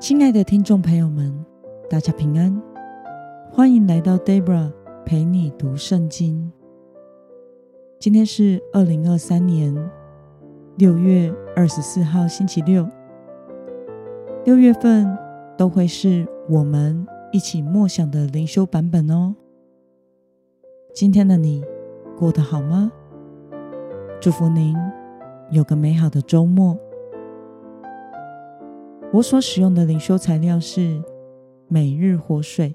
亲爱的听众朋友们，大家平安，欢迎来到 Debra 陪你读圣经。今天是二零二三年六月二十四号，星期六。六月份都会是我们一起默想的灵修版本哦。今天的你过得好吗？祝福您有个美好的周末。我所使用的灵修材料是每日活水。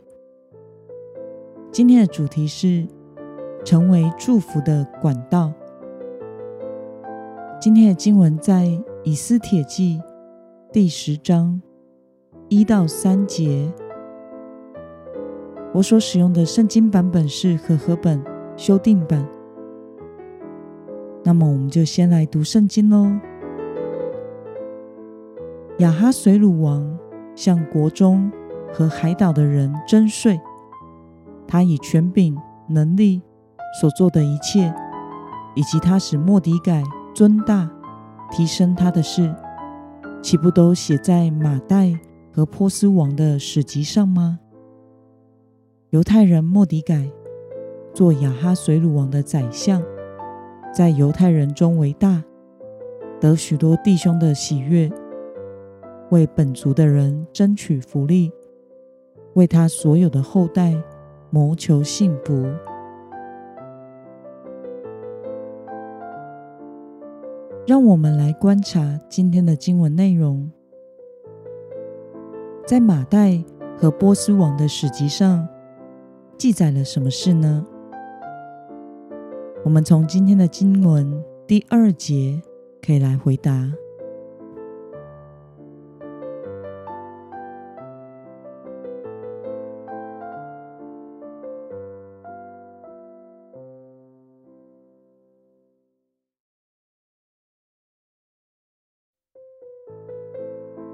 今天的主题是成为祝福的管道。今天的经文在以斯帖记第十章一到三节。我所使用的圣经版本是和合本修订版。那么，我们就先来读圣经喽。亚哈随鲁王向国中和海岛的人征税，他以权柄、能力所做的一切，以及他使莫迪改尊大、提升他的事，岂不都写在马代和波斯王的史籍上吗？犹太人莫迪改做亚哈随鲁王的宰相，在犹太人中为大，得许多弟兄的喜悦。为本族的人争取福利，为他所有的后代谋求幸福。让我们来观察今天的经文内容，在马代和波斯王的史籍上记载了什么事呢？我们从今天的经文第二节可以来回答。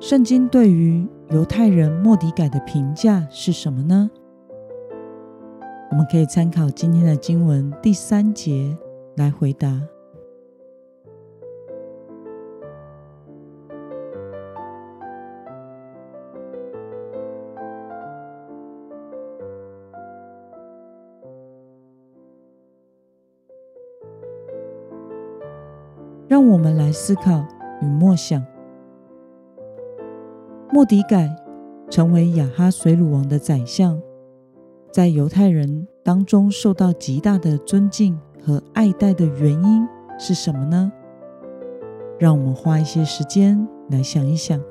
圣经对于犹太人莫迪改的评价是什么呢？我们可以参考今天的经文第三节来回答。让我们来思考与默想。莫迪改成为雅哈水鲁王的宰相，在犹太人当中受到极大的尊敬和爱戴的原因是什么呢？让我们花一些时间来想一想。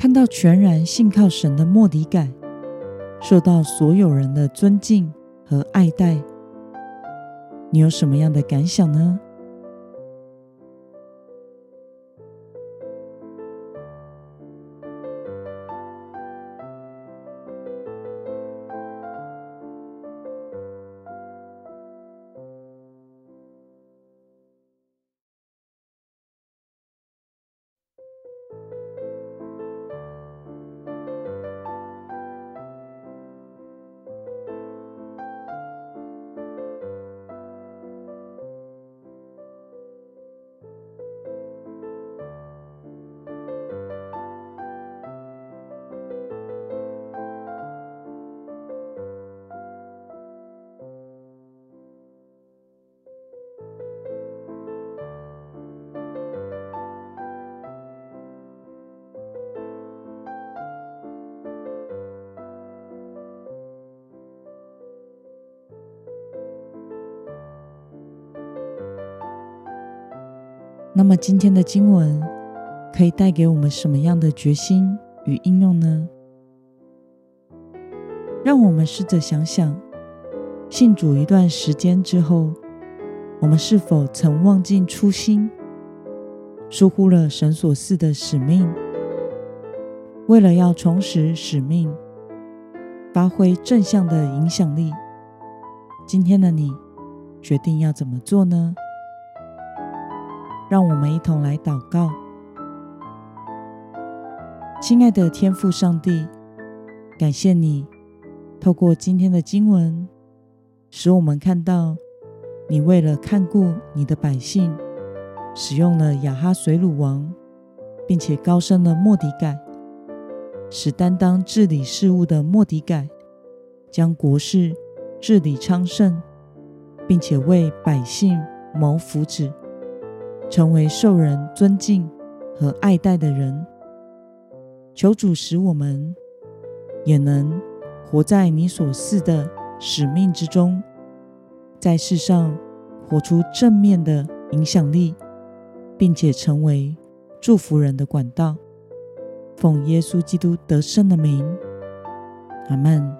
看到全然信靠神的莫迪感，受到所有人的尊敬和爱戴，你有什么样的感想呢？那么今天的经文可以带给我们什么样的决心与应用呢？让我们试着想想，信主一段时间之后，我们是否曾忘记初心，疏忽了神所赐的使命？为了要重拾使命，发挥正向的影响力，今天的你决定要怎么做呢？让我们一同来祷告。亲爱的天父上帝，感谢你透过今天的经文，使我们看到你为了看顾你的百姓，使用了亚哈随鲁王，并且高升了莫迪改，使担当治理事务的莫迪改将国事治理昌盛，并且为百姓谋福祉。成为受人尊敬和爱戴的人，求主使我们也能活在你所赐的使命之中，在世上活出正面的影响力，并且成为祝福人的管道。奉耶稣基督得胜的名，阿门。